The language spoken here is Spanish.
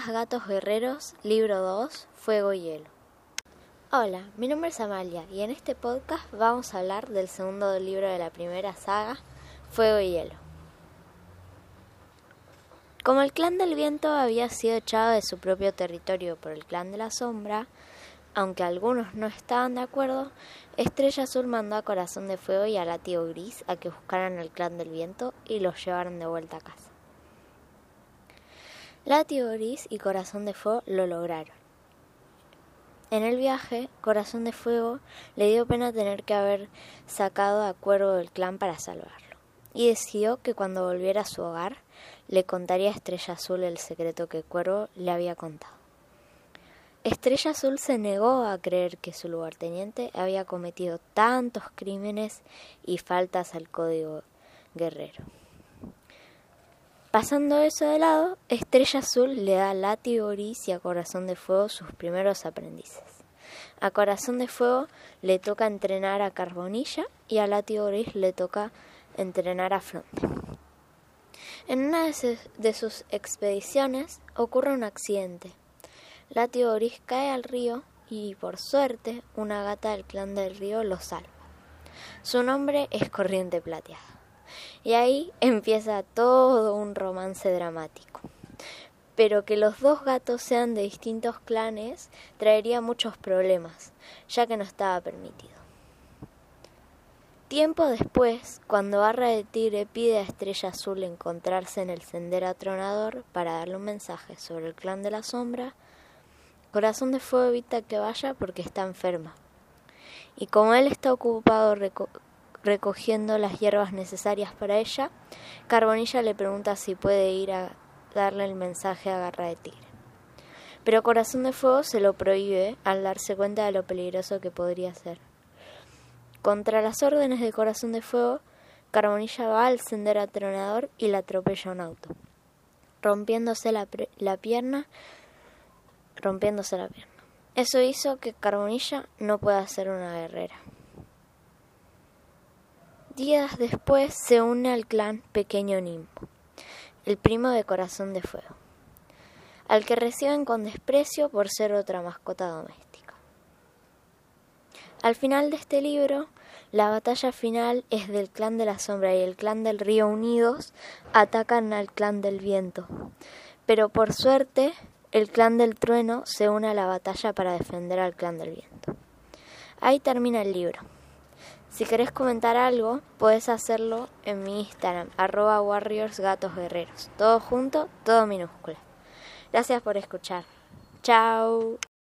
Gatos Guerreros, libro 2, Fuego y Hielo. Hola, mi nombre es Amalia y en este podcast vamos a hablar del segundo libro de la primera saga, Fuego y Hielo. Como el clan del viento había sido echado de su propio territorio por el clan de la sombra, aunque algunos no estaban de acuerdo, Estrella Azul mandó a Corazón de Fuego y a Látigo Gris a que buscaran al clan del viento y los llevaran de vuelta a casa. Látigo Gris y Corazón de Fuego lo lograron. En el viaje, Corazón de Fuego le dio pena tener que haber sacado a Cuervo del clan para salvarlo, y decidió que cuando volviera a su hogar le contaría a Estrella Azul el secreto que Cuervo le había contado. Estrella Azul se negó a creer que su lugarteniente había cometido tantos crímenes y faltas al código guerrero. Pasando eso de lado, Estrella Azul le da a Látigo Gris y a Corazón de Fuego sus primeros aprendices. A Corazón de Fuego le toca entrenar a Carbonilla y a Látigo Gris le toca entrenar a Fronte. En una de sus expediciones ocurre un accidente. Látigo Gris cae al río y por suerte una gata del clan del río lo salva. Su nombre es Corriente Plateada. Y ahí empieza todo un romance dramático. Pero que los dos gatos sean de distintos clanes traería muchos problemas, ya que no estaba permitido. Tiempo después, cuando Barra de Tigre pide a Estrella Azul encontrarse en el sendero atronador para darle un mensaje sobre el clan de la sombra, Corazón de Fuego evita que vaya porque está enferma. Y como él está ocupado recogiendo las hierbas necesarias para ella, Carbonilla le pregunta si puede ir a darle el mensaje a Garra de Tigre. Pero Corazón de Fuego se lo prohíbe al darse cuenta de lo peligroso que podría ser. Contra las órdenes de Corazón de Fuego, Carbonilla va al sendero atronador y la atropella un auto, rompiéndose la, la pierna, rompiéndose la pierna. Eso hizo que Carbonilla no pueda ser una guerrera. Días después se une al clan Pequeño Nimbo, el primo de Corazón de Fuego, al que reciben con desprecio por ser otra mascota doméstica. Al final de este libro, la batalla final es del clan de la sombra y el clan del río unidos atacan al clan del viento, pero por suerte el clan del trueno se une a la batalla para defender al clan del viento. Ahí termina el libro. Si querés comentar algo, puedes hacerlo en mi Instagram, arroba warriorsgatosguerreros. Todo junto, todo minúscula. Gracias por escuchar. Chao.